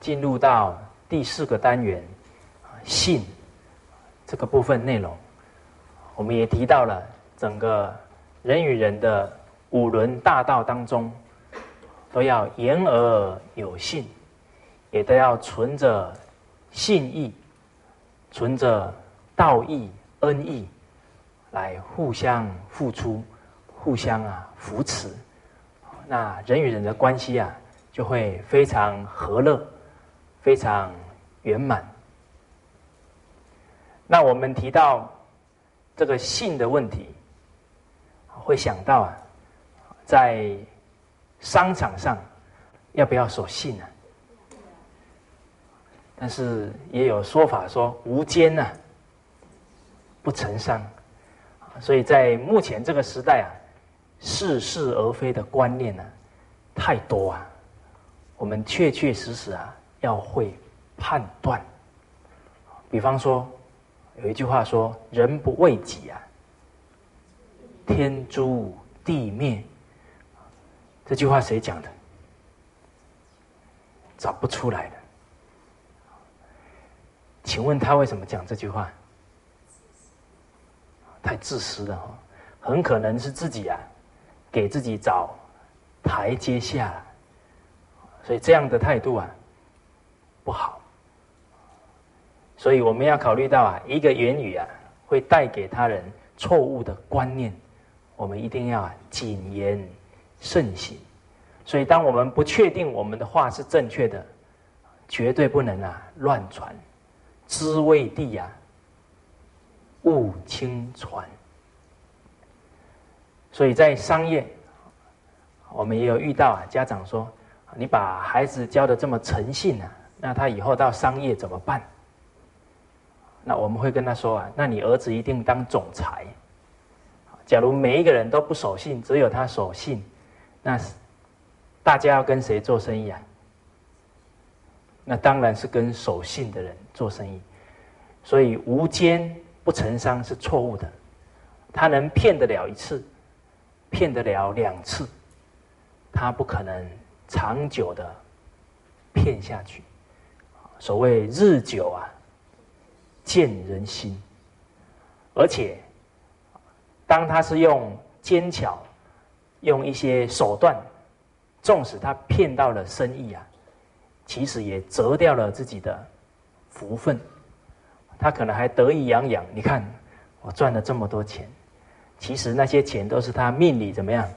进入到第四个单元，信这个部分内容，我们也提到了整个人与人的五伦大道当中，都要言而有信，也都要存着信义，存着道义、恩义，来互相付出，互相啊扶持。那人与人的关系啊，就会非常和乐，非常圆满。那我们提到这个信的问题，会想到啊，在商场上要不要守信呢？但是也有说法说无奸呐，不成商。所以在目前这个时代啊。似是而非的观念呢，太多啊！我们确确实实啊，要会判断。比方说，有一句话说：“人不为己啊，天诛地灭。”这句话谁讲的？找不出来的。请问他为什么讲这句话？太自私了哈！很可能是自己啊。给自己找台阶下，所以这样的态度啊不好。所以我们要考虑到啊，一个言语啊会带给他人错误的观念，我们一定要谨言慎行。所以，当我们不确定我们的话是正确的，绝对不能啊乱传。知未地啊，勿轻传。所以在商业，我们也有遇到啊，家长说：“你把孩子教的这么诚信啊，那他以后到商业怎么办？”那我们会跟他说啊：“那你儿子一定当总裁。假如每一个人都不守信，只有他守信，那大家要跟谁做生意啊？那当然是跟守信的人做生意。所以无奸不成商是错误的，他能骗得了一次。”骗得了两次，他不可能长久的骗下去。所谓日久啊，见人心。而且，当他是用奸巧，用一些手段，纵使他骗到了生意啊，其实也折掉了自己的福分。他可能还得意洋洋，你看我赚了这么多钱。其实那些钱都是他命里怎么样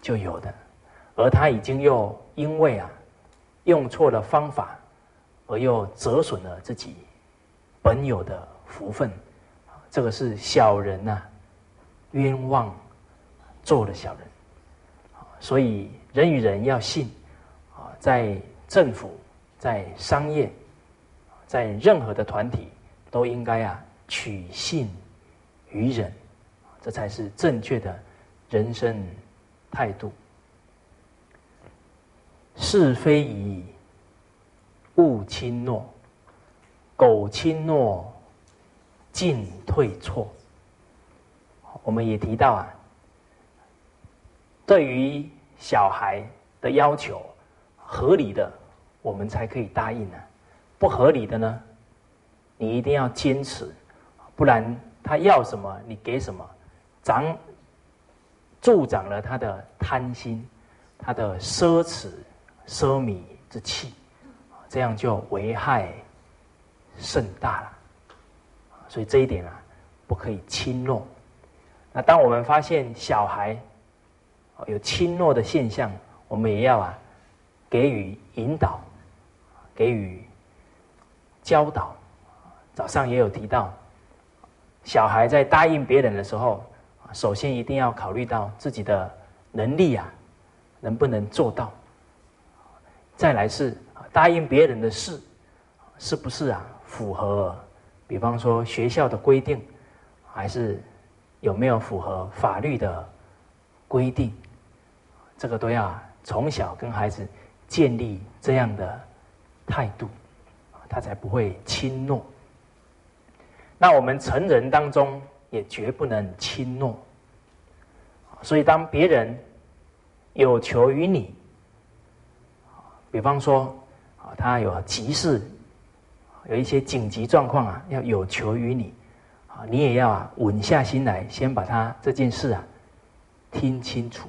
就有的，而他已经又因为啊用错了方法，而又折损了自己本有的福分，这个是小人呐，冤枉做了小人，所以人与人要信啊，在政府、在商业、在任何的团体，都应该啊取信于人。这才是正确的人生态度。是非疑，勿轻诺；苟轻诺，进退错。我们也提到啊，对于小孩的要求，合理的我们才可以答应呢；不合理的呢，你一定要坚持，不然他要什么你给什么。长助长了他的贪心，他的奢侈奢靡之气，这样就危害甚大了。所以这一点啊，不可以轻诺。那当我们发现小孩有轻诺的现象，我们也要啊给予引导，给予教导。早上也有提到，小孩在答应别人的时候。首先一定要考虑到自己的能力啊，能不能做到？再来是答应别人的事，是不是啊符合？比方说学校的规定，还是有没有符合法律的规定？这个都要从小跟孩子建立这样的态度，他才不会轻诺。那我们成人当中也绝不能轻诺。所以，当别人有求于你，比方说啊，他有急事，有一些紧急状况啊，要有求于你，啊，你也要啊稳下心来，先把他这件事啊听清楚。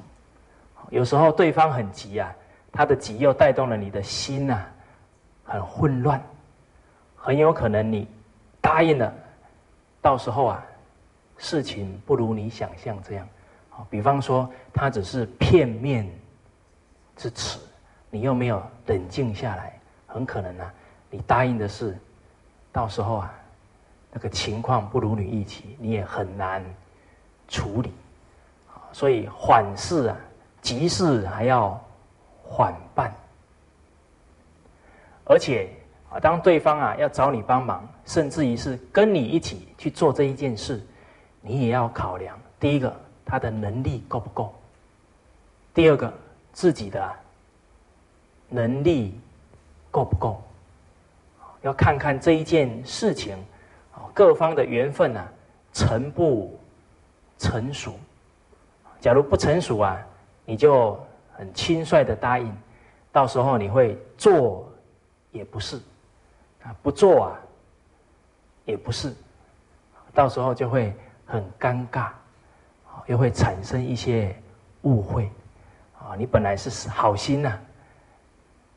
有时候对方很急啊，他的急又带动了你的心呐，很混乱，很有可能你答应了，到时候啊，事情不如你想象这样。比方说，他只是片面之词，你又没有冷静下来，很可能呢，你答应的事，到时候啊，那个情况不如你预期，你也很难处理。所以缓事啊，急事还要缓办。而且啊，当对方啊要找你帮忙，甚至于是跟你一起去做这一件事，你也要考量第一个。他的能力够不够？第二个，自己的能力够不够？要看看这一件事情，各方的缘分啊，成不成熟？假如不成熟啊，你就很轻率的答应，到时候你会做也不是，啊，不做啊也不是，到时候就会很尴尬。又会产生一些误会，啊，你本来是好心呐，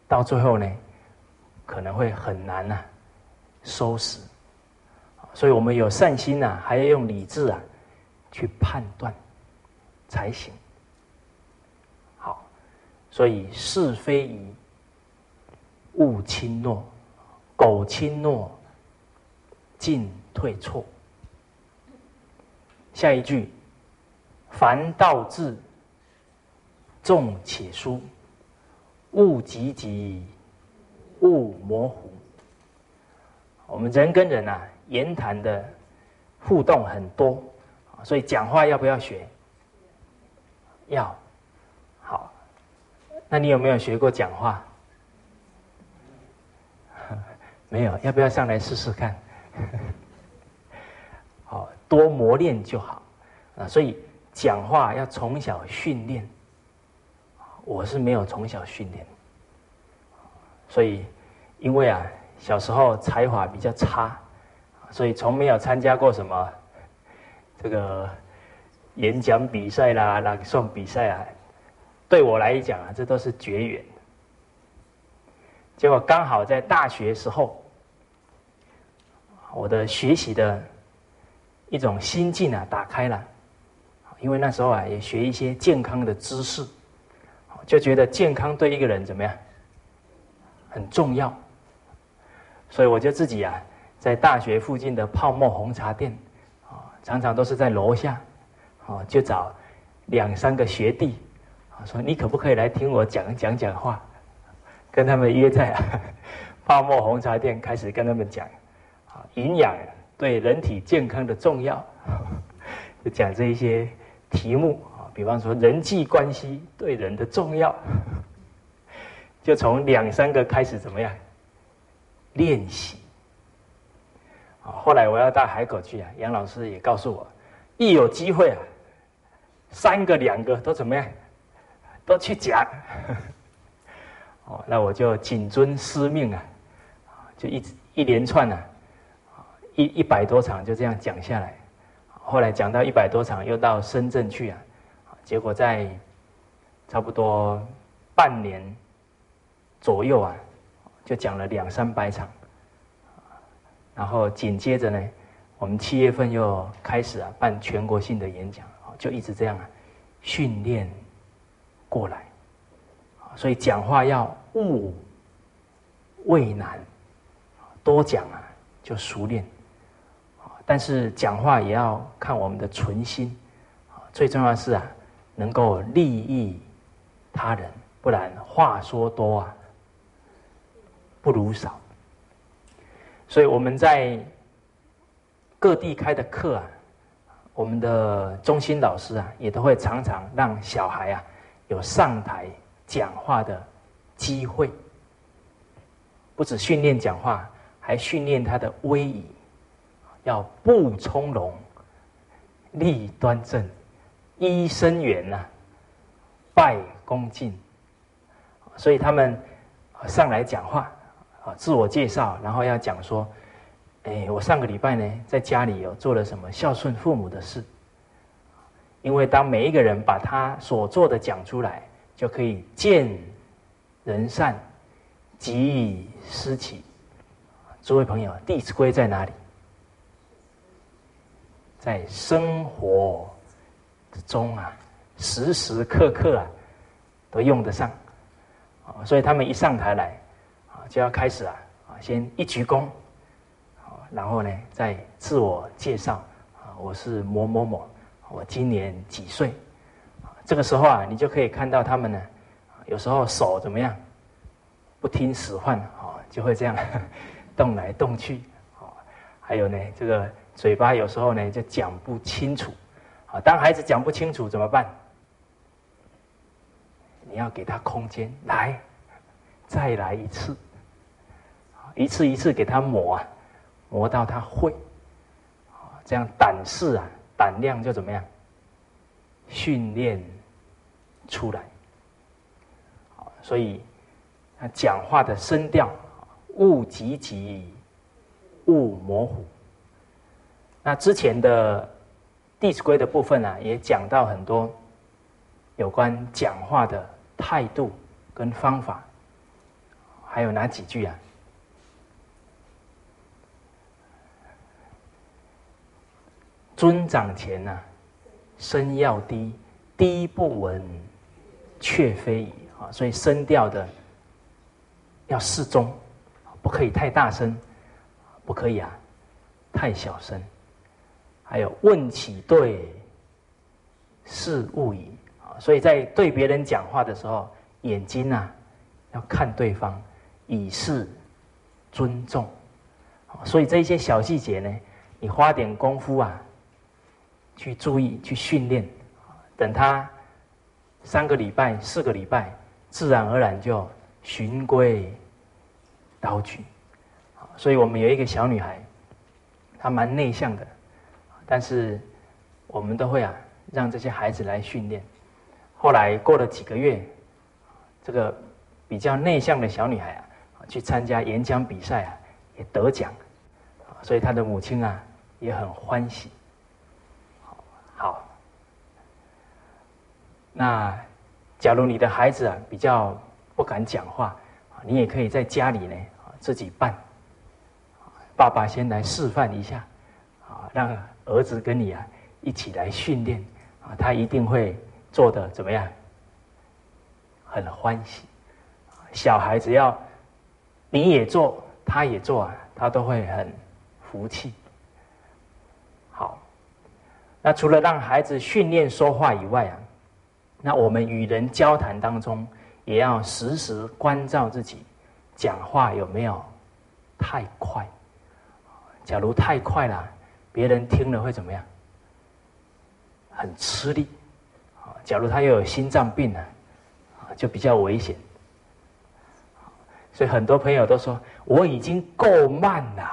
到最后呢，可能会很难呐收拾，所以我们有善心呐，还要用理智啊去判断才行。好，所以是非宜勿轻诺，苟轻诺，进退错。下一句。凡道至，重且疏，勿急急，勿模糊。我们人跟人啊，言谈的互动很多，所以讲话要不要学？要。好，那你有没有学过讲话？没有，要不要上来试试看？好多磨练就好啊，所以。讲话要从小训练，我是没有从小训练，所以因为啊小时候才华比较差，所以从没有参加过什么这个演讲比赛啦、朗诵比赛啊。对我来讲啊，这都是绝缘。结果刚好在大学时候，我的学习的一种心境啊打开了。因为那时候啊，也学一些健康的知识，就觉得健康对一个人怎么样很重要，所以我就自己啊，在大学附近的泡沫红茶店，啊，常常都是在楼下，啊，就找两三个学弟，啊，说你可不可以来听我讲讲讲话，跟他们约在 泡沫红茶店开始跟他们讲，啊，营养对人体健康的重要，就讲这一些。题目啊，比方说人际关系对人的重要，就从两三个开始怎么样练习？后来我要到海口去啊，杨老师也告诉我，一有机会啊，三个两个都怎么样，都去讲。哦，那我就谨遵师命啊，就一一连串呢，一一百多场就这样讲下来。后来讲到一百多场，又到深圳去啊，结果在差不多半年左右啊，就讲了两三百场，然后紧接着呢，我们七月份又开始啊办全国性的演讲，就一直这样啊。训练过来，所以讲话要勿畏难，多讲啊。就熟练。但是讲话也要看我们的存心，最重要是啊，能够利益他人，不然话说多啊，不如少。所以我们在各地开的课啊，我们的中心老师啊，也都会常常让小孩啊有上台讲话的机会，不止训练讲话，还训练他的威仪。要步从容，立端正，揖生圆呐，拜恭敬。所以他们上来讲话啊，自我介绍，然后要讲说：“哎，我上个礼拜呢，在家里有做了什么孝顺父母的事。”因为当每一个人把他所做的讲出来，就可以见人善，即以思齐。诸位朋友，《弟子规》在哪里？在生活之中啊，时时刻刻啊，都用得上。所以他们一上台来，就要开始啊，啊，先一鞠躬，然后呢，再自我介绍，啊，我是某某某。我今年几岁？这个时候啊，你就可以看到他们呢，有时候手怎么样，不听使唤啊，就会这样 动来动去啊。还有呢，这个嘴巴有时候呢就讲不清楚啊。当孩子讲不清楚怎么办？你要给他空间，来，再来一次，一次一次给他磨啊，磨到他会啊，这样胆识啊。胆量就怎么样？训练出来，所以他讲话的声调，勿急急，勿模糊。那之前的《弟子规》的部分呢，也讲到很多有关讲话的态度跟方法，还有哪几句啊？尊长前呐，声要低，低不闻，却非已啊。所以声调的要适中，不可以太大声，不可以啊太小声。还有问起对，是勿疑啊。所以在对别人讲话的时候，眼睛啊要看对方，以示尊重。所以这些小细节呢，你花点功夫啊。去注意，去训练，等他三个礼拜、四个礼拜，自然而然就循规蹈矩。所以我们有一个小女孩，她蛮内向的，但是我们都会啊，让这些孩子来训练。后来过了几个月，这个比较内向的小女孩啊，去参加演讲比赛啊，也得奖，所以她的母亲啊也很欢喜。好，那假如你的孩子啊比较不敢讲话，你也可以在家里呢自己办，爸爸先来示范一下，啊，让儿子跟你啊一起来训练，啊，他一定会做的怎么样？很欢喜，小孩只要你也做，他也做啊，他都会很服气。好那除了让孩子训练说话以外啊，那我们与人交谈当中，也要时时关照自己，讲话有没有太快？假如太快了，别人听了会怎么样？很吃力。假如他又有心脏病呢，就比较危险。所以很多朋友都说我已经够慢了，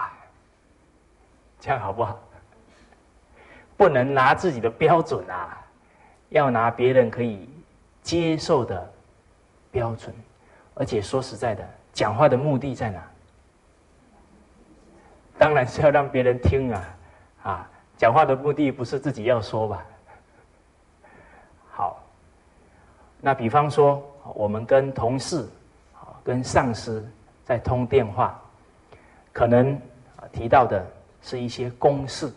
这样好不好？不能拿自己的标准啊，要拿别人可以接受的标准。而且说实在的，讲话的目的在哪？当然是要让别人听啊！啊，讲话的目的不是自己要说吧？好，那比方说，我们跟同事、跟上司在通电话，可能提到的是一些公事。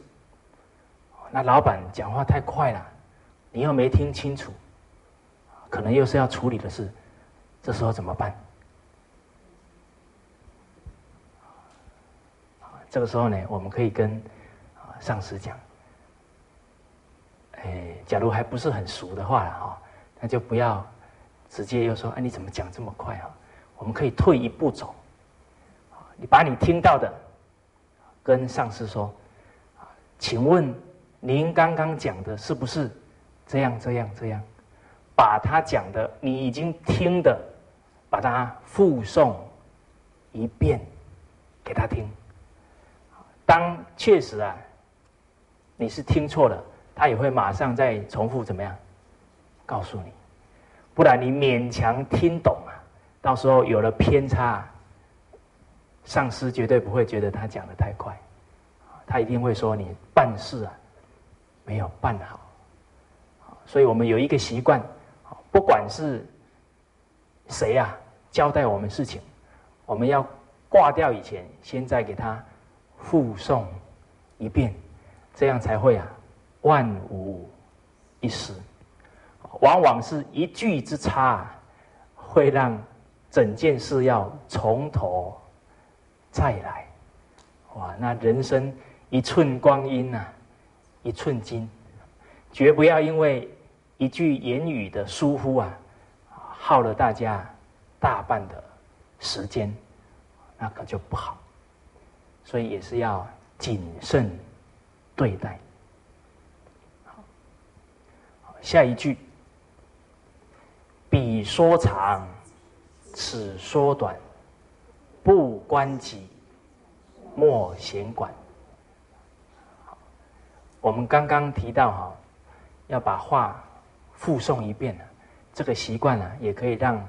那老板讲话太快了，你又没听清楚，可能又是要处理的事，这时候怎么办？这个时候呢，我们可以跟啊上司讲，哎，假如还不是很熟的话哈，那就不要直接又说，哎，你怎么讲这么快啊？我们可以退一步走，你把你听到的跟上司说，请问。您刚刚讲的是不是这样这样这样？把他讲的你已经听的，把它复诵一遍给他听。当确实啊，你是听错了，他也会马上再重复怎么样，告诉你，不然你勉强听懂啊，到时候有了偏差，上司绝对不会觉得他讲的太快，他一定会说你办事啊没有办好，所以我们有一个习惯，不管是谁呀交代我们事情，我们要挂掉以前，先再给他。复诵一遍，这样才会啊，万无一失。往往是一句之差，会让整件事要从头再来。哇，那人生一寸光阴呐，一寸金，绝不要因为一句言语的疏忽啊，耗了大家大半的时间，那可就不好。所以也是要谨慎对待。下一句，彼说长，此说短，不关己，莫闲管。我们刚刚提到哈，要把话复诵一遍呢这个习惯呢，也可以让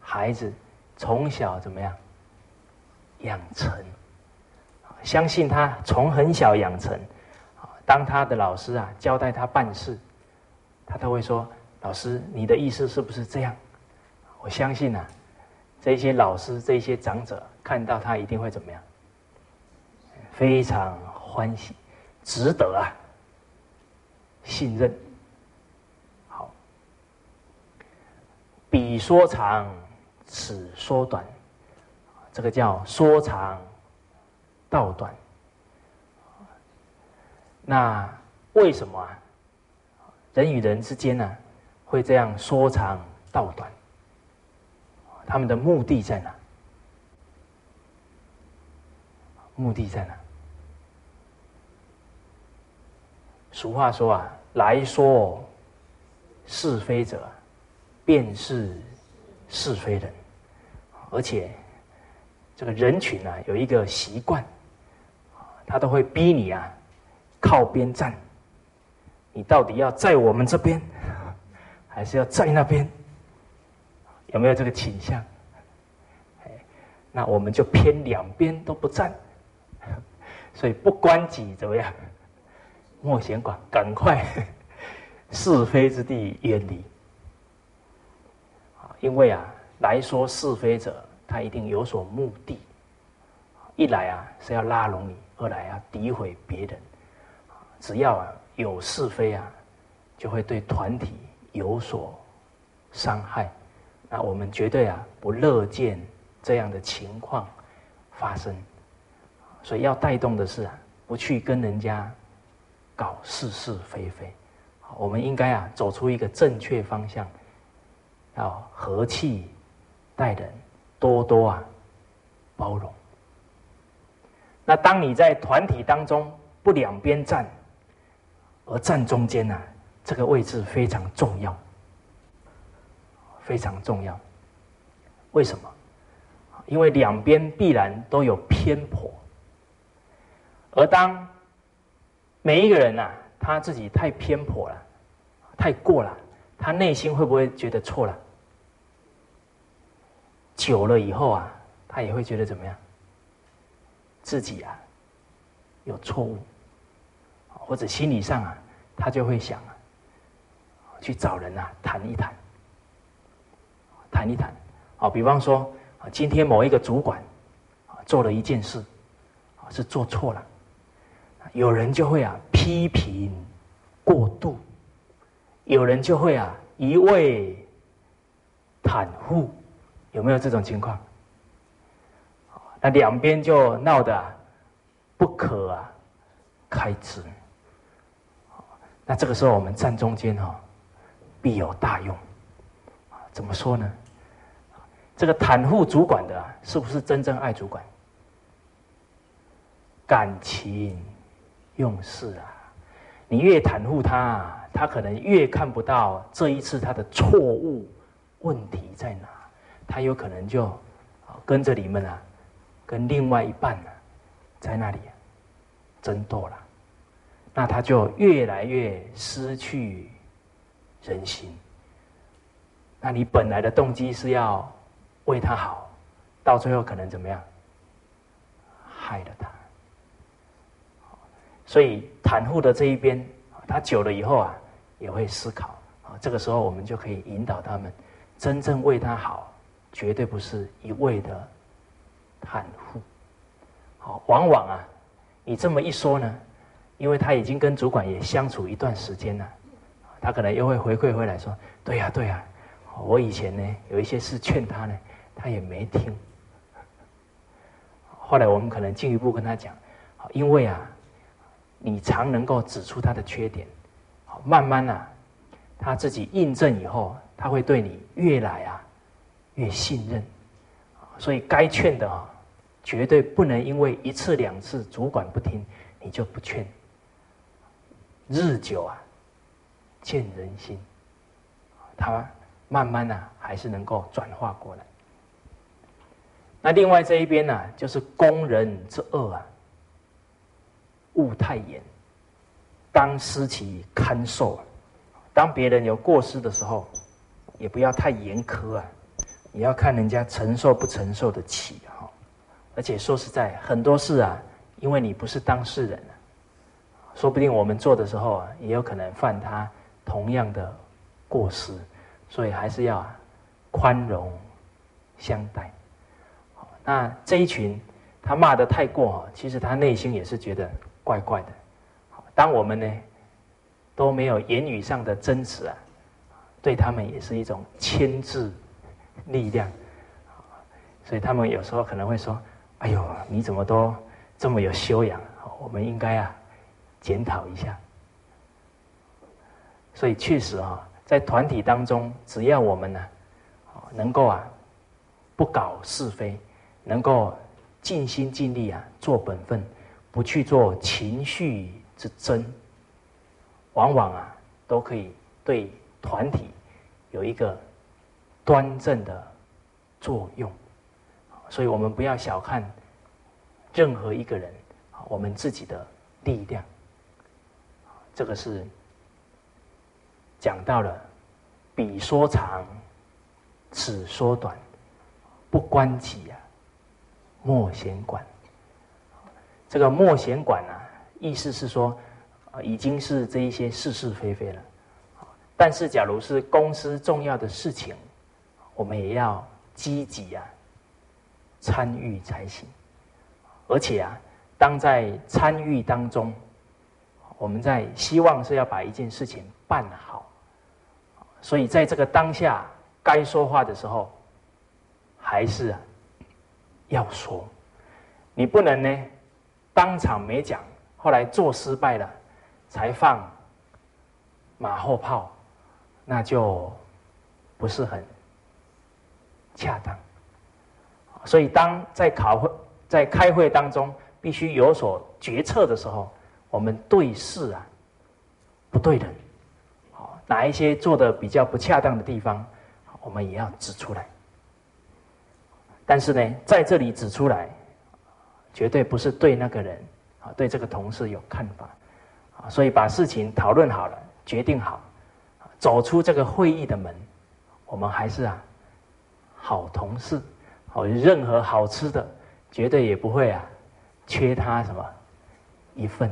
孩子从小怎么样养成。相信他从很小养成，当他的老师啊交代他办事，他都会说：“老师，你的意思是不是这样？”我相信啊，这些老师、这些长者看到他一定会怎么样？非常欢喜，值得啊，信任。彼说长，此说短，这个叫说长。道短，那为什么啊？人与人之间呢，会这样说长道短？他们的目的在哪？目的在哪？俗话说啊，来说是非者，便是是非人，而且这个人群呢，有一个习惯。他都会逼你啊，靠边站。你到底要在我们这边，还是要在那边？有没有这个倾向？那我们就偏两边都不站。所以不关己怎么样？莫闲管，赶快 是非之地远离。因为啊，来说是非者，他一定有所目的。一来啊，是要拉拢你。二来啊，诋毁别人，只要啊有是非啊，就会对团体有所伤害。那我们绝对啊不乐见这样的情况发生。所以要带动的是啊，不去跟人家搞是是非非。我们应该啊走出一个正确方向，要和气待人，多多啊包容。那当你在团体当中不两边站，而站中间呢？这个位置非常重要，非常重要。为什么？因为两边必然都有偏颇，而当每一个人呐，他自己太偏颇了，太过了，他内心会不会觉得错了？久了以后啊，他也会觉得怎么样？自己啊有错误，或者心理上啊，他就会想啊，去找人啊谈一谈，谈一谈啊。比方说啊，今天某一个主管啊做了一件事啊是做错了，有人就会啊批评过度，有人就会啊一味袒护，有没有这种情况？那两边就闹得不可啊开支，那这个时候我们站中间哈，必有大用。怎么说呢？这个袒护主管的，是不是真正爱主管？感情用事啊，你越袒护他，他可能越看不到这一次他的错误问题在哪，他有可能就跟着你们啊。跟另外一半呢，在那里争斗了，那他就越来越失去人心。那你本来的动机是要为他好，到最后可能怎么样？害了他。所以袒护的这一边，他久了以后啊，也会思考啊。这个时候我们就可以引导他们，真正为他好，绝对不是一味的袒护。好，往往啊，你这么一说呢，因为他已经跟主管也相处一段时间了，他可能又会回馈回来说：“对呀，对呀，我以前呢有一些事劝他呢，他也没听。”后来我们可能进一步跟他讲：“因为啊。”你常能够指出他的缺点，好，慢慢啊，他自己印证以后，他会对你越来啊越信任，所以该劝的啊，绝对不能因为一次两次主管不听，你就不劝。日久啊，见人心，他慢慢啊还是能够转化过来。那另外这一边呢，就是工人之恶啊。勿太严，当失其堪受。当别人有过失的时候，也不要太严苛啊。你要看人家承受不承受得起哈。而且说实在，很多事啊，因为你不是当事人，说不定我们做的时候啊，也有可能犯他同样的过失，所以还是要宽容相待。那这一群他骂的太过，其实他内心也是觉得。怪怪的，当我们呢都没有言语上的争执啊，对他们也是一种牵制力量，所以他们有时候可能会说：“哎呦，你怎么都这么有修养？我们应该啊检讨一下。”所以确实啊，在团体当中，只要我们呢能够啊不搞是非，能够尽心尽力啊做本分。不去做情绪之争，往往啊都可以对团体有一个端正的作用。所以我们不要小看任何一个人，我们自己的力量。这个是讲到了彼说长，此说短，不关己啊，莫闲管。这个莫闲管啊，意思是说，已经是这一些是是非非了，但是假如是公司重要的事情，我们也要积极啊参与才行。而且啊，当在参与当中，我们在希望是要把一件事情办好，所以在这个当下该说话的时候，还是要说，你不能呢。当场没讲，后来做失败了，才放马后炮，那就不是很恰当。所以，当在考会、在开会当中必须有所决策的时候，我们对事啊不对人，好哪一些做的比较不恰当的地方，我们也要指出来。但是呢，在这里指出来。绝对不是对那个人啊，对这个同事有看法啊，所以把事情讨论好了，决定好，走出这个会议的门，我们还是啊好同事，好任何好吃的，绝对也不会啊缺他什么一份。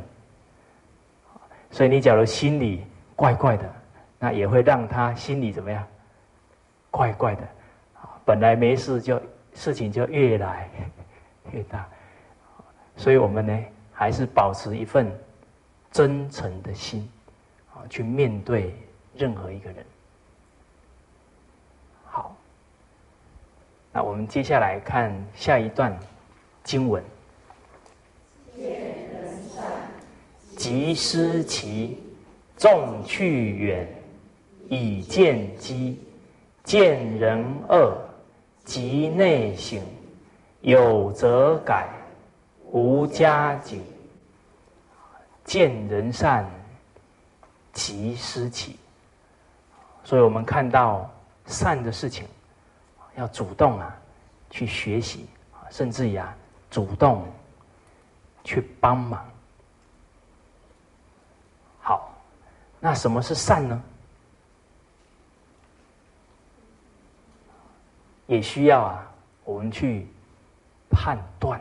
所以你假如心里怪怪的，那也会让他心里怎么样？怪怪的，本来没事，就事情就越来 越大。所以我们呢，还是保持一份真诚的心，啊，去面对任何一个人。那我们接下来看下一段经文。即失其众去远，以见机；见人恶，即内省，有则改。无加警，见人善，即思起。所以我们看到善的事情，要主动啊去学习，甚至呀主动去帮忙。好那什么是善呢？也需要啊，我们去判断。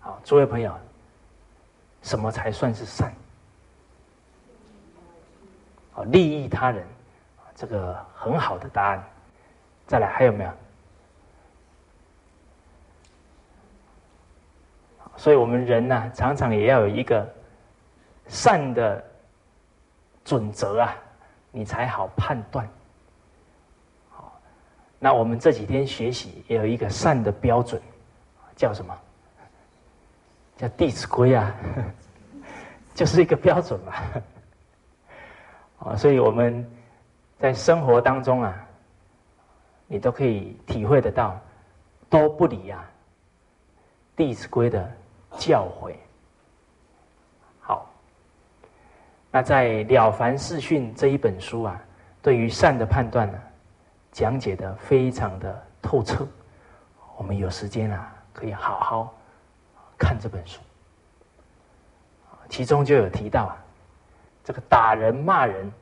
好，诸位朋友，什么才算是善？好，利益他人，这个很好的答案。再来，还有没有？所以我们人呢，常常也要有一个善的准则啊，你才好判断。好，那我们这几天学习也有一个善的标准，叫什么？叫《弟子规》啊，就是一个标准嘛。啊，所以我们在生活当中啊，你都可以体会得到，都不离啊，《弟子规》的教诲。好，那在《了凡四训》这一本书啊，对于善的判断呢，讲解的非常的透彻。我们有时间啊，可以好好。看这本书，其中就有提到啊，这个打人骂人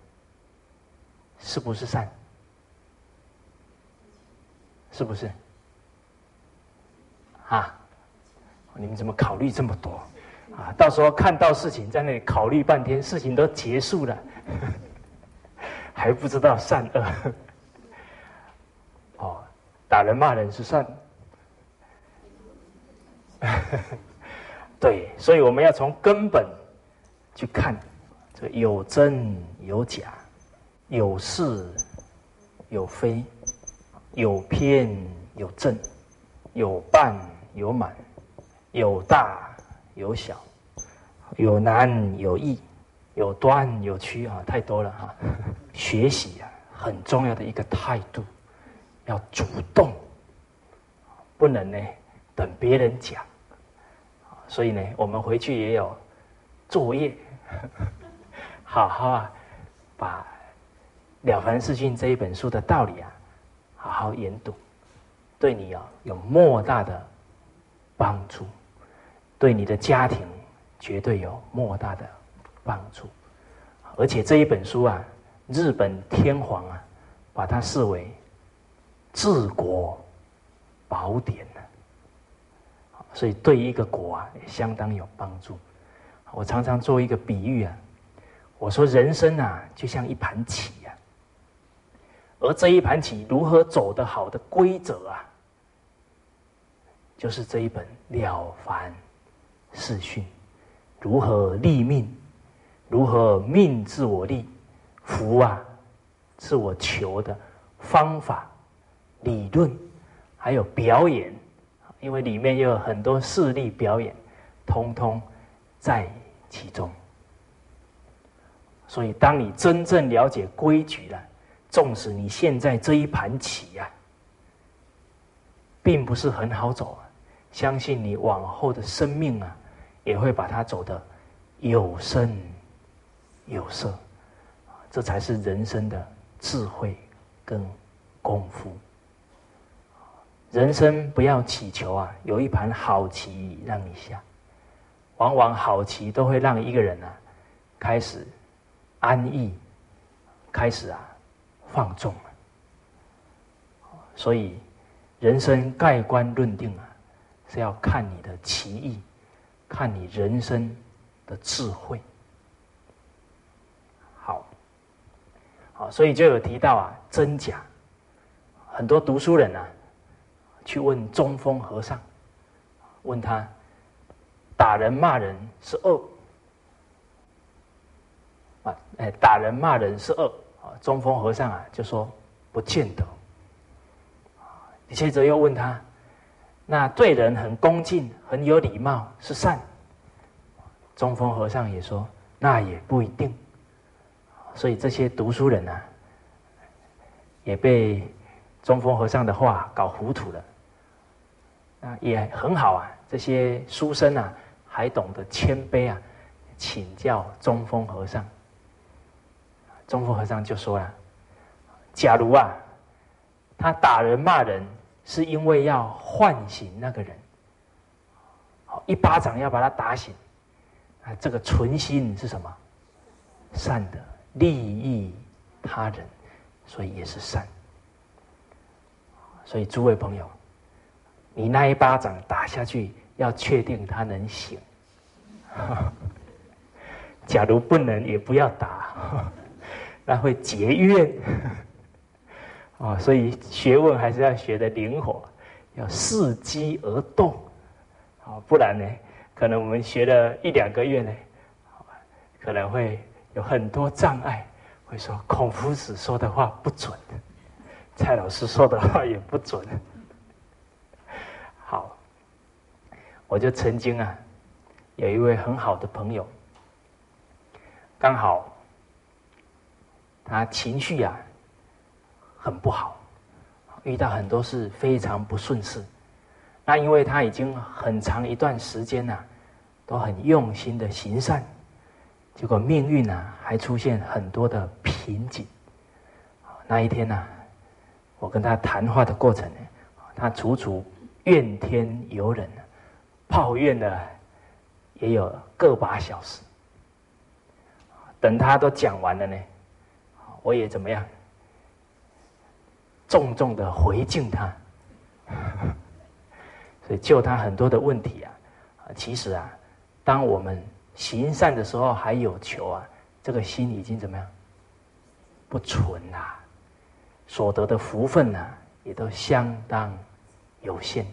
是不是善？是不是？啊，你们怎么考虑这么多？啊，到时候看到事情在那里考虑半天，事情都结束了，还不知道善恶。哦，打人骂人是善。对，所以我们要从根本去看，这有真有假，有是有非，有偏有正，有半有满，有大有小，有难有易，有端有曲啊，太多了哈。学习啊，很重要的一个态度，要主动，不能呢等别人讲。所以呢，我们回去也有作业，好好啊，把《了凡四训》这一本书的道理啊，好好研读，对你啊有莫大的帮助，对你的家庭绝对有莫大的帮助。而且这一本书啊，日本天皇啊，把它视为治国宝典呢。所以对一个国啊，也相当有帮助。我常常做一个比喻啊，我说人生啊，就像一盘棋，而这一盘棋如何走得好的规则啊，就是这一本《了凡四训》，如何立命，如何命自我立，福啊自我求的方法、理论，还有表演。因为里面又有很多事例表演，通通在其中。所以，当你真正了解规矩了，纵使你现在这一盘棋呀，并不是很好走，啊相信你往后的生命啊，也会把它走得有声有色。这才是人生的智慧跟功夫。人生不要祈求啊，有一盘好棋让你下。往往好棋都会让一个人啊，开始安逸，开始啊放纵所以，人生盖棺论定啊，是要看你的棋艺，看你人生的智慧。好，好，所以就有提到啊，真假，很多读书人啊。去问中峰和尚，问他打人骂人是恶啊？哎，打人骂人是恶啊？中峰和尚啊就说不见得。你接着又问他，那对人很恭敬、很有礼貌是善？中峰和尚也说那也不一定。所以这些读书人啊，也被中峰和尚的话搞糊涂了。啊，也很好啊！这些书生啊，还懂得谦卑啊，请教中峰和尚。中峰和尚就说了：“假如啊，他打人骂人，是因为要唤醒那个人，好一巴掌要把他打醒，啊，这个存心是什么？善的，利益他人，所以也是善。所以诸位朋友，你那一巴掌打下去，要确定他能醒。假如不能，也不要打，那会结怨。啊，所以学问还是要学的灵活，要伺机而动。啊，不然呢，可能我们学了一两个月呢，可能会有很多障碍，会说孔夫子说的话不准，蔡老师说的话也不准。好，我就曾经啊，有一位很好的朋友。刚好，他情绪啊很不好，遇到很多事非常不顺势。那因为他已经很长一段时间呐，都很用心的行善，结果命运呢还出现很多的瓶颈。那一天呢，我跟他谈话的过程呢，他足足怨天尤人，抱怨了也有个把小时。等他都讲完了呢，我也怎么样，重重的回敬他，所以救他很多的问题啊，其实啊，当我们行善的时候还有求啊，这个心已经怎么样，不纯啦，所得的福分呢，也都相当有限，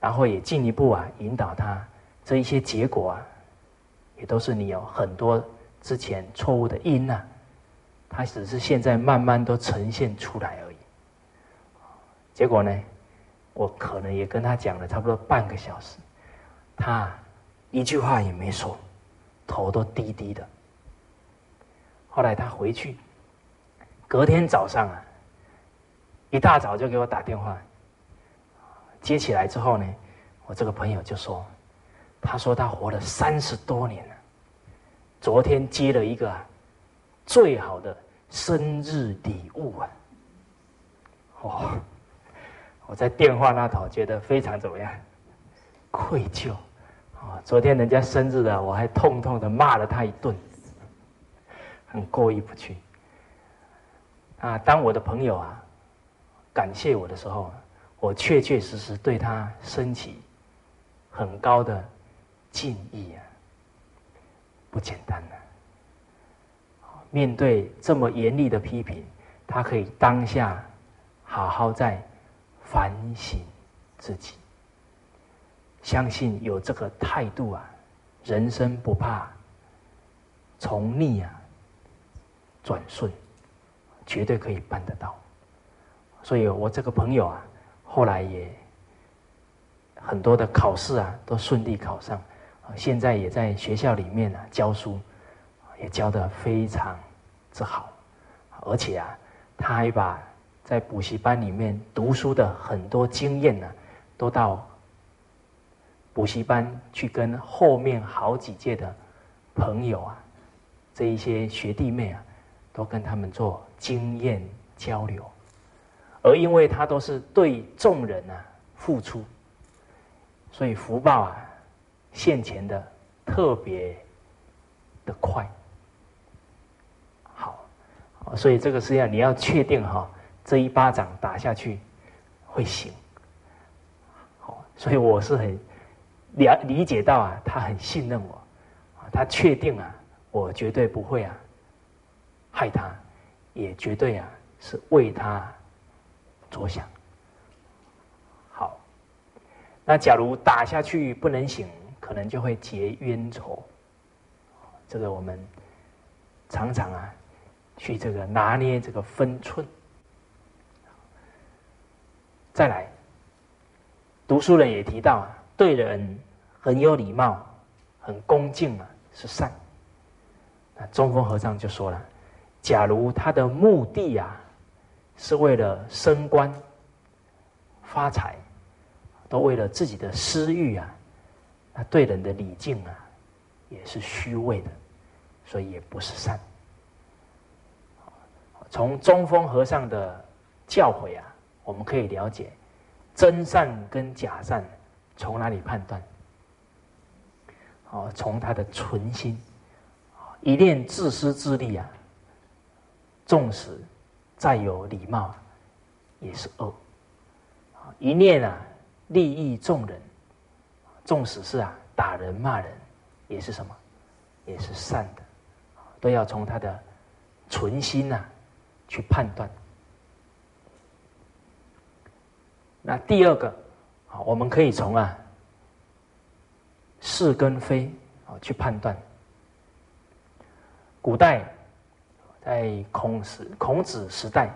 然后也进一步啊引导他，这一些结果啊，也都是你有很多。之前错误的因啊，它只是现在慢慢都呈现出来而已。结果呢，我可能也跟他讲了差不多半个小时，他一句话也没说，头都低低的。后来他回去，隔天早上啊，一大早就给我打电话，接起来之后呢，我这个朋友就说，他说他活了三十多年了。昨天接了一个最好的生日礼物啊！哦，我在电话那头觉得非常怎么样？愧疚啊！昨天人家生日的，我还痛痛的骂了他一顿，很过意不去。啊，当我的朋友啊感谢我的时候，我确确实实对他升起很高的敬意啊！不简单的，面对这么严厉的批评，他可以当下好好在反省自己。相信有这个态度啊，人生不怕从逆啊转顺，绝对可以办得到。所以我这个朋友啊，后来也很多的考试啊都顺利考上。现在也在学校里面呢教书，也教的非常之好，而且啊，他还把在补习班里面读书的很多经验呢，都到补习班去跟后面好几届的朋友啊，这一些学弟妹啊，都跟他们做经验交流，而因为他都是对众人啊付出，所以福报啊。现前的特别的快，所以这个是要你要确定哈，这一巴掌打下去会醒，好，所以我是很了理解到啊，他很信任我，他确定啊，我绝对不会啊害他，也绝对啊是为他着想，好，那假如打下去不能醒。可能就会结冤仇，这个我们常常啊，去这个拿捏这个分寸。再来，读书人也提到啊，对人很有礼貌、很恭敬啊，是善。那中峰和尚就说了，假如他的目的啊，是为了升官、发财，都为了自己的私欲啊。他对人的礼敬啊，也是虚伪的，所以也不是善。从中峰和尚的教诲啊，我们可以了解真善跟假善从哪里判断？哦，从他的存心，一念自私自利啊，纵使再有礼貌，也是恶。一念啊利益众人，纵使是啊打人骂人，也是什么？也是善的。都要从他的存心呐去判断。那第二个啊，我们可以从啊是跟非啊去判断。古代在孔子孔子时代，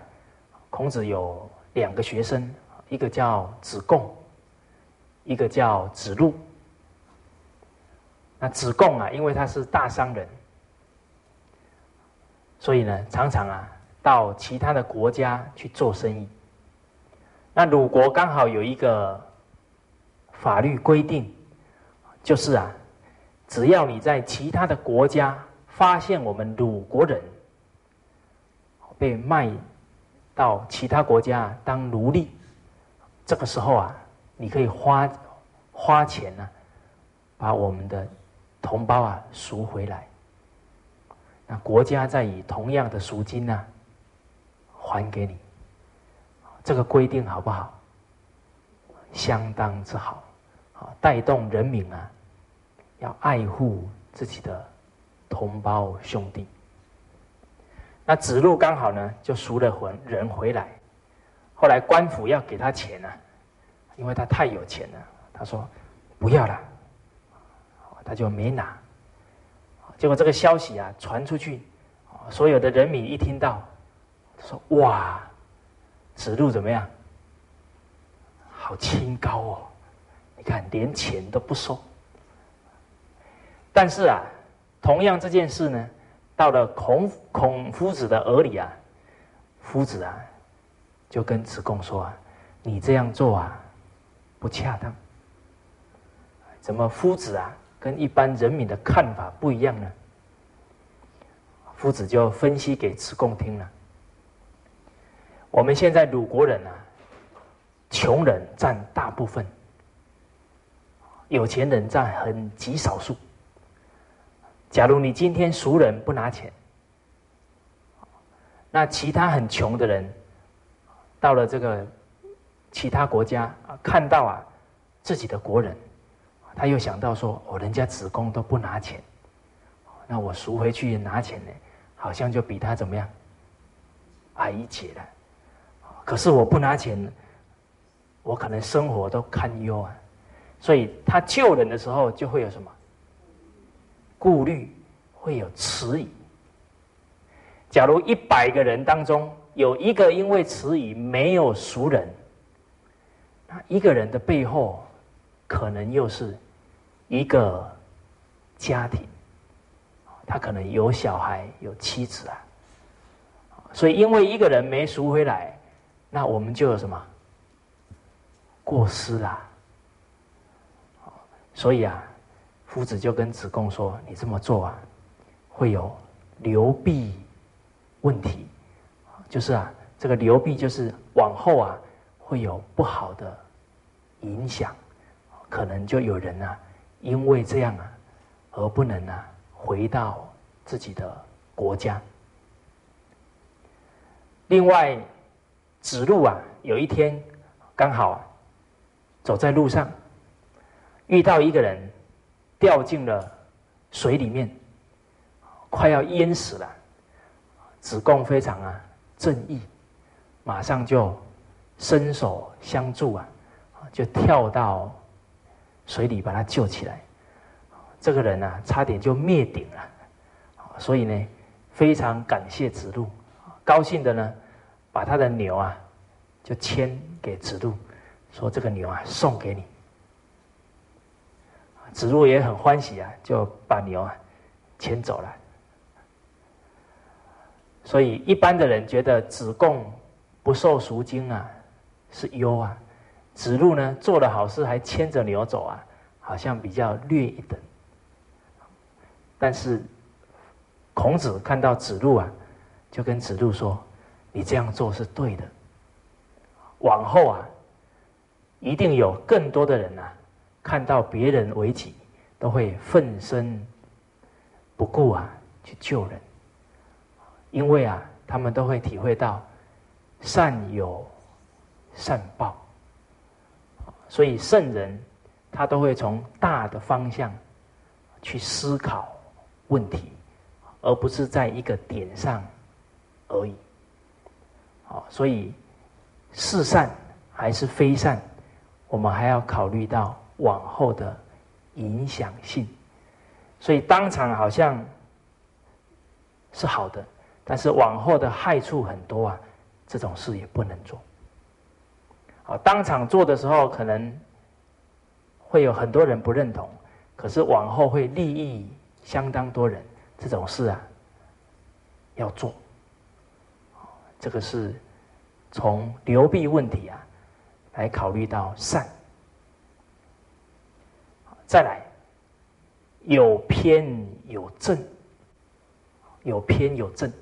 孔子有两个学生，一个叫子贡，一个叫子路。那子贡啊，因为他是大商人。所以呢，常常啊，到其他的国家去做生意。那鲁国刚好有一个法律规定，就是啊，只要你在其他的国家发现我们鲁国人被卖到其他国家当奴隶，这个时候啊，你可以花花钱呢，把我们的同胞啊赎回来。那国家再以同样的赎金呢，还给你，这个规定好不好？相当之好，啊，带动人民啊，要爱护自己的同胞兄弟。那子路刚好呢，就赎了魂人回来，后来官府要给他钱呢，因为他太有钱了，他说不要了，他就没拿。结果这个消息啊传出去，所有的人民一听到，说：“哇，子路怎么样？好清高哦！你看连钱都不收。”但是啊，同样这件事呢，到了孔孔夫子的耳里啊，夫子啊就跟子贡说：“啊，你这样做啊不恰当。怎么夫子啊？”跟一般人民的看法不一样呢。夫子就分析给子贡听了。我们现在鲁国人啊，穷人占大部分，有钱人占很极少数。假如你今天熟人不拿钱，那其他很穷的人，到了这个其他国家，看到啊自己的国人。他又想到说：“哦，人家子贡都不拿钱，那我赎回去拿钱呢，好像就比他怎么样矮一截了。可是我不拿钱，我可能生活都堪忧啊。所以他救人的时候就会有什么顾虑，会有迟疑。假如一百个人当中有一个因为迟疑没有赎人，那一个人的背后。”可能又是一个家庭，他可能有小孩有妻子啊，所以因为一个人没赎回来，那我们就有什么过失啊？所以啊，夫子就跟子贡说：“你这么做啊，会有流弊问题，就是啊，这个流弊就是往后啊会有不好的影响。”可能就有人啊，因为这样啊，而不能啊回到自己的国家。另外，子路啊，有一天刚好啊，走在路上，遇到一个人掉进了水里面，快要淹死了。子贡非常啊正义，马上就伸手相助啊，就跳到。水里把他救起来，这个人呢，差点就灭顶了，所以呢，非常感谢子路，高兴的呢，把他的牛啊，就牵给子路，说这个牛啊，送给你。子路也很欢喜啊，就把牛啊牵走了。所以一般的人觉得子贡不受赎金啊，是优啊。子路呢做了好事还牵着牛走啊，好像比较略一等。但是孔子看到子路啊，就跟子路说：“你这样做是对的。往后啊，一定有更多的人啊，看到别人为己，都会奋身不顾啊，去救人，因为啊，他们都会体会到善有善报，所以圣人他都会从大的方向去思考问题，而不是在一个点上而已。好，所以是善还是非善，我们还要考虑到往后的影响性。所以当场好像是好的，但是往后的害处很多啊，这种事也不能做。好，当场做的时候可能会有很多人不认同，可是往后会利益相当多人，这种事啊要做。这个是从流弊问题啊来考虑到善，再来。有偏有正，有偏有正，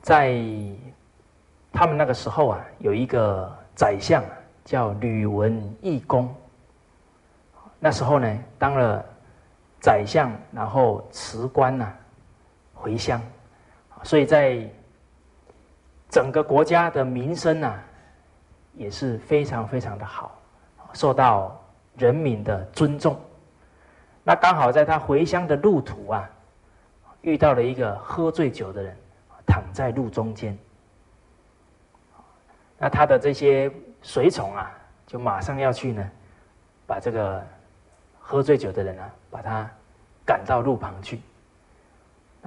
在他们那个时候啊，有一个宰相叫吕文义公。那时候呢，当了宰相，然后辞官呐，回乡，所以在整个国家的名声呐，也是非常非常的好，受到。人民的尊重，那刚好在他回乡的路途啊，遇到了一个喝醉酒的人，躺在路中间。那他的这些随从啊，就马上要去呢，把这个喝醉酒的人啊，把他赶到路旁去。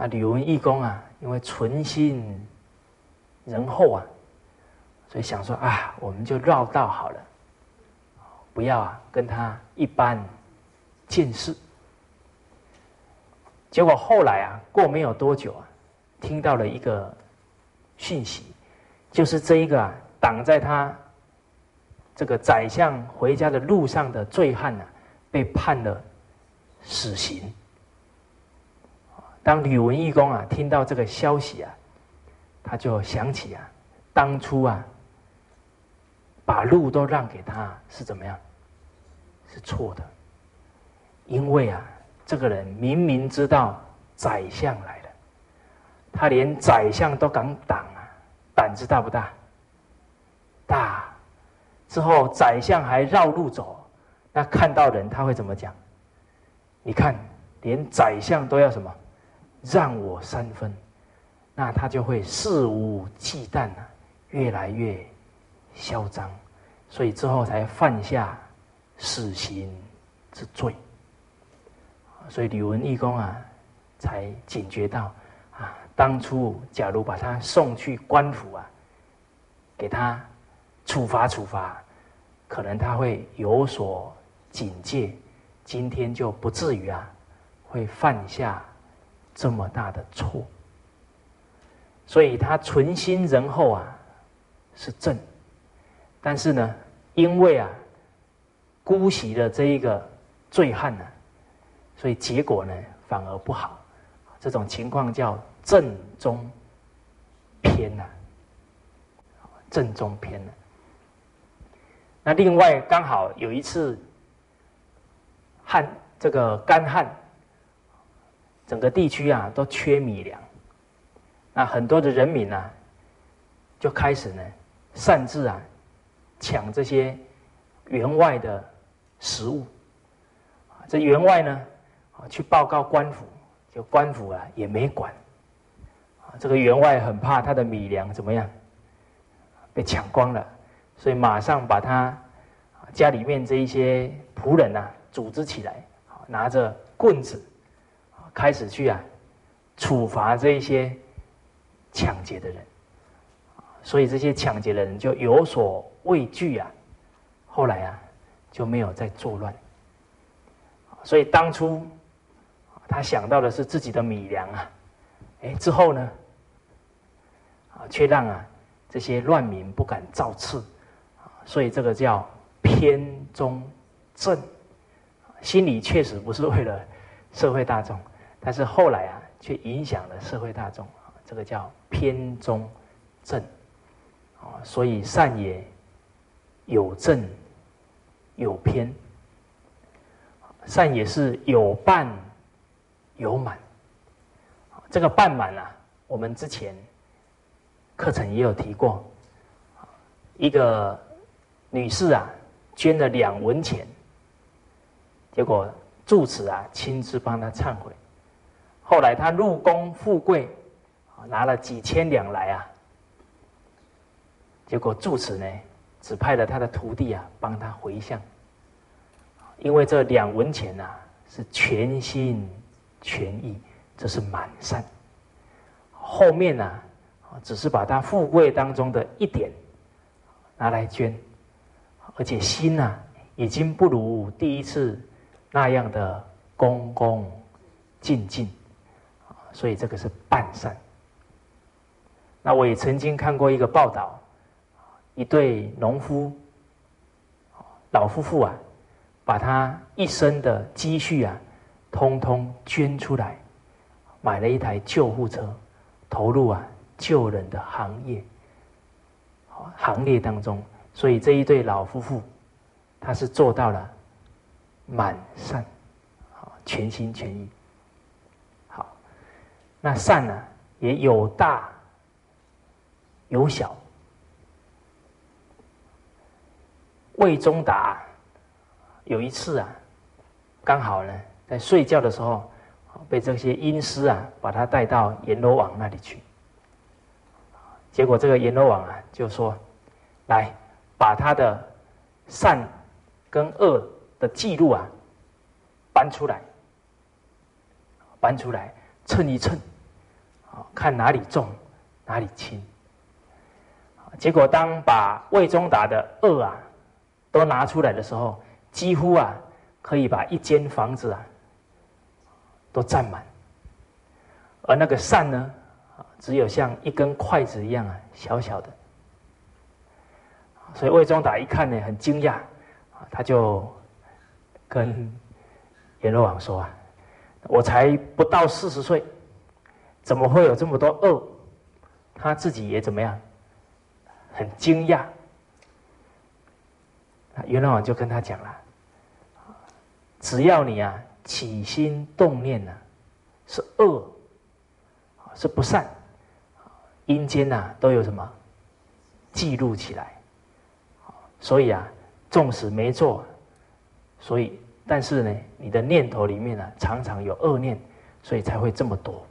那吕文义公啊，因为存心仁厚啊，所以想说啊，我们就绕道好了。不要啊，跟他一般见识。结果后来啊，过没有多久啊，听到了一个讯息，就是这一个啊，挡在他这个宰相回家的路上的醉汉呢，被判了死刑。当吕文义公啊听到这个消息啊，他就想起啊，当初啊，把路都让给他是怎么样？是错的，因为啊，这个人明明知道宰相来了，他连宰相都敢挡啊，胆子大不大？大。之后宰相还绕路走，那看到人他会怎么讲？你看，连宰相都要什么让我三分，那他就会肆无忌惮啊，越来越嚣张，所以之后才犯下。死刑之罪，所以吕文义公啊，才警觉到啊，当初假如把他送去官府啊，给他处罚处罚，可能他会有所警戒，今天就不至于啊，会犯下这么大的错。所以他存心仁厚啊，是正，但是呢，因为啊。姑息了这一个醉汉呢，所以结果呢反而不好。这种情况叫正中偏呐，正中偏了。那另外刚好有一次旱，这个干旱，整个地区啊都缺米粮，那很多的人民呢就开始呢擅自啊抢这些员外的。食物，这员外呢，啊，去报告官府，就官府啊也没管，啊，这个员外很怕他的米粮怎么样，被抢光了，所以马上把他家里面这一些仆人呐组织起来，拿着棍子，开始去啊处罚这一些抢劫的人，所以这些抢劫的人就有所畏惧啊，后来啊。就没有再作乱，所以当初他想到的是自己的米粮啊，哎，之后呢，却让啊这些乱民不敢造次，所以这个叫偏中正，心里确实不是为了社会大众，但是后来啊，却影响了社会大众，这个叫偏中正，啊，所以善也有正。有偏，善也是有半有满。这个半满啊，我们之前课程也有提过。一个女士啊，捐了两文钱，结果住持啊亲自帮她忏悔。后来他入宫富贵，拿了几千两来啊，结果住持呢只派了他的徒弟啊帮他回向，因为这两文钱呐是全心全意。这是满善，后面呢，只是把他富贵当中的一点拿来捐，而且心呢，已经不如第一次那样的恭恭敬敬，所以这个是半善。那我也曾经看过一个报道，一对农夫老夫妇啊，把他一生的积蓄啊，通通捐出来。买了一台救护车，投入啊救人的行业，行列当中，所以这一对老夫妇，他是做到了满善，全心全意。那善呢也有大有小。魏忠达有一次啊，刚好呢在睡觉的时候。被这些阴司啊，把他带到阎罗王那里去。结果这个阎罗王啊，就说：“来，把他的善跟恶的记录啊，搬出来，搬出来称一称，啊，看哪里重，哪里轻。”结果当把魏忠达的恶啊都拿出来的时候，几乎啊可以把一间房子啊。都占满，而那个善呢，只有像一根筷子一样啊，小小的。所以魏忠达一看呢，很惊讶，他就跟阎罗王说啊：“我才不到四十岁，怎么会有这么多恶？”他自己也怎么样，很惊讶。阎罗王就跟他讲了：“只要你啊。”起心动念呢，是恶，是不善，阴间呐都有什么记录起来，所以啊，纵使没做，所以但是呢，你的念头里面呢常常有恶念，所以才会这么多。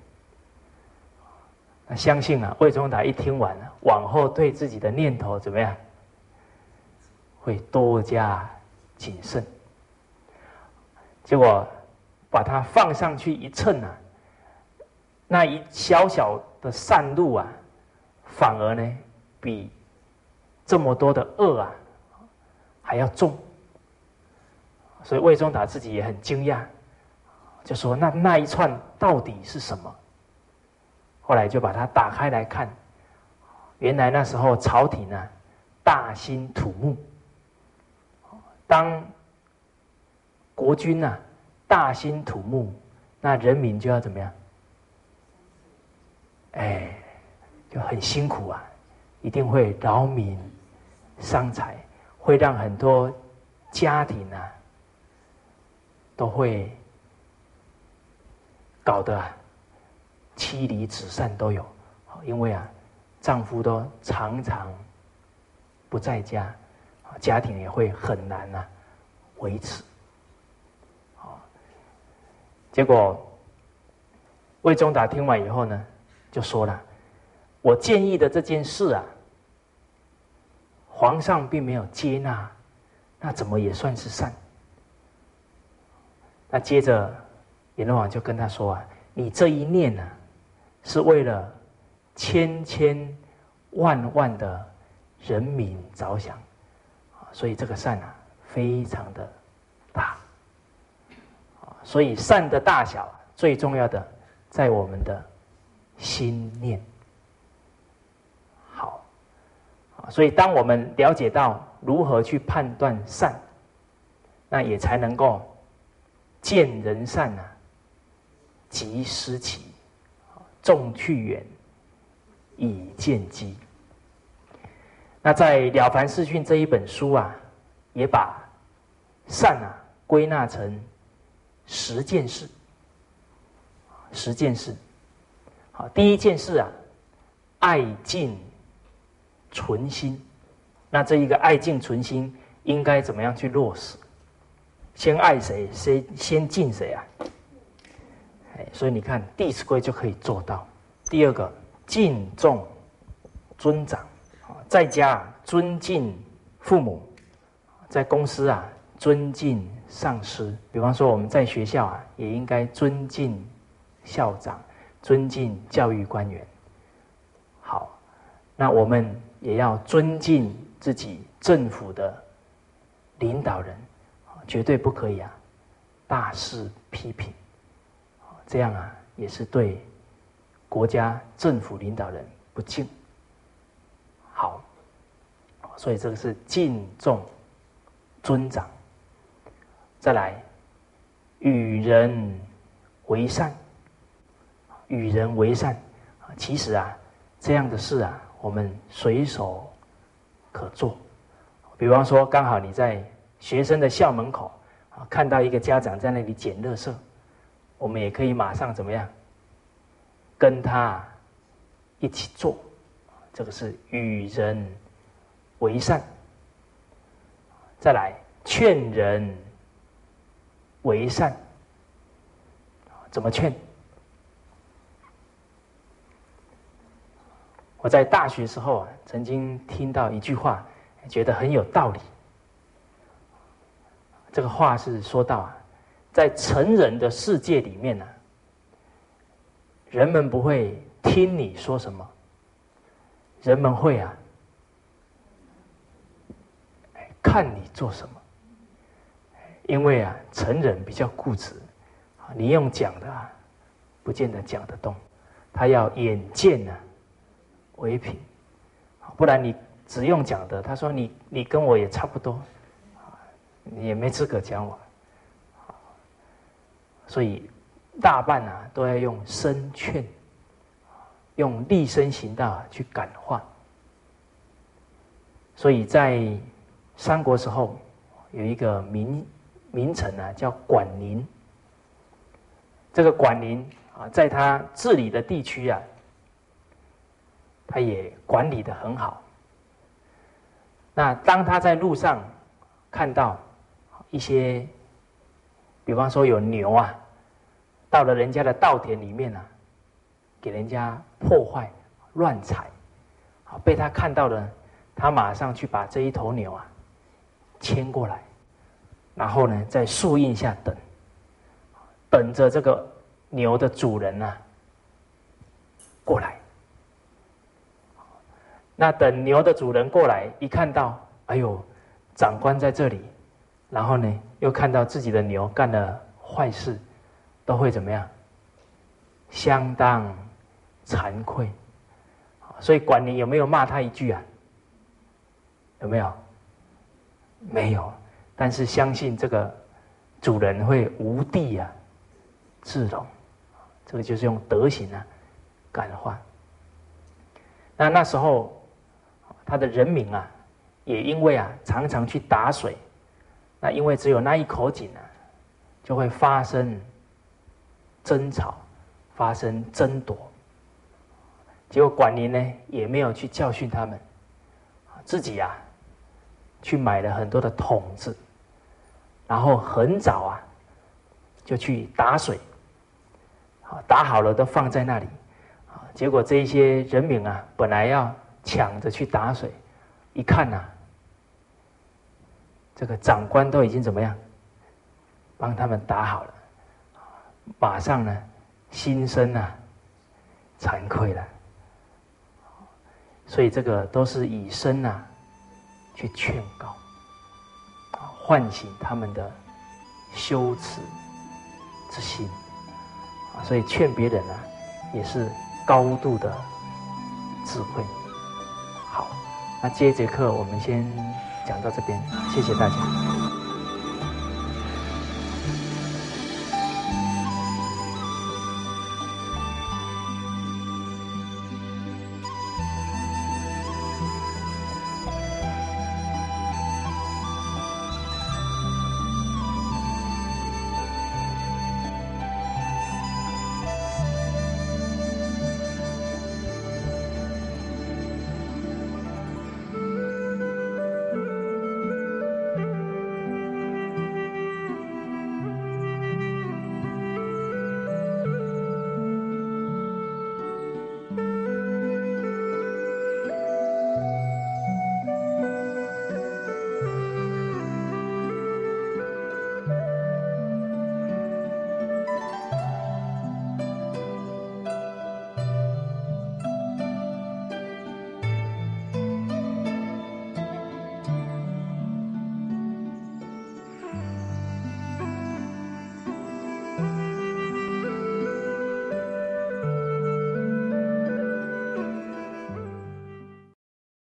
那相信啊，魏忠达一听完，往后对自己的念头怎么样，会多加谨慎。结果。把它放上去一称啊，那一小小的善路啊，反而呢比这么多的恶啊还要重。所以魏忠达自己也很惊讶，就说：“那那一串到底是什么？”后来就把它打开来看，原来那时候朝廷啊大兴土木，当国君呐。大兴土木，那人民就要怎么样？哎，就很辛苦啊，一定会劳民伤财，会让很多家庭啊都会搞得妻离子散都有，因为啊，丈夫都常常不在家，家庭也会很难啊维持。结果，魏忠达听完以后呢，就说了：“我建议的这件事啊，皇上并没有接纳，那怎么也算是善？”那接着，阎罗王就跟他说：“啊，你这一念呢，是为了千千万万的人民着想，所以这个善啊，非常的大。”所以善的大小最重要的在我们的心念。好，所以当我们了解到如何去判断善，那也才能够见人善啊，即思齐，众去远，以见机。那在《了凡四训》这一本书啊，也把善啊归纳成。十件事。十件事，好，第一件事啊，爱敬存心。那这一个爱敬存心应该怎么样去落实？先爱谁，先先敬谁啊？哎，所以你看《弟子规》就可以做到。第二个，敬重尊长，在家尊敬父母，在公司啊尊敬上司。比方说我们在学校啊，也应该尊敬校长，尊敬教育官员。好，那我们也要尊敬。自己政府的领导人，绝对不可以啊，大肆批评，这样啊也是对国家政府领导人不敬。好，所以这个是敬重尊长。再来，与人为善，与人为善，其实啊这样的事啊，我们随手。可做，比方说，刚好你在学生的校门口啊，看到一个家长在那里捡垃圾，我们也可以马上怎么样，跟他一起做，这个是与人为善。再来，劝人为善，怎么劝？我在大学时候啊，曾经听到一句话，觉得很有道理。这个话是说到啊，在成人的世界里面呢，人们不会听你说什么，人们会啊，看你做什么。因为啊，成人比较固执，你用讲的啊，不见得讲得动，他要眼见呢。为凭，不然你只用讲的，他说你你跟我也差不多，你也没资格讲我，所以大半啊都要用声劝，用立身行道去感化。所以在三国时候有一个名名臣啊叫管宁，这个管宁啊在他治理的地区啊。他也管理的很好。那当他在路上看到一些，比方说有牛啊，到了人家的稻田里面啊，给人家破坏、乱踩，好被他看到了，他马上去把这一头牛啊牵过来，然后呢在树荫下等，等着这个牛的主人呢过来。那等牛的主人过来，一看到，哎呦，长官在这里，然后呢，又看到自己的牛干了坏事，都会怎么样？相当惭愧。所以管你有没有骂他一句啊？有没有？没有。但是相信这个主人会无地啊自容。这个就是用德行啊感化。那那时候。他的人民啊，也因为啊常常去打水，那因为只有那一口井啊，就会发生争吵，发生争夺。结果管宁呢也没有去教训他们，自己啊去买了很多的桶子，然后很早啊就去打水，啊打好了都放在那里，啊结果这些人民啊本来要。抢着去打水，一看呐，这个长官都已经怎么样，帮他们打好了，马上呢，心生啊，惭愧了，所以这个都是以身呐，去劝告，唤醒他们的羞耻之心，所以劝别人呢，也是高度的智慧。好那这一节课我们先讲到这边，谢谢大家。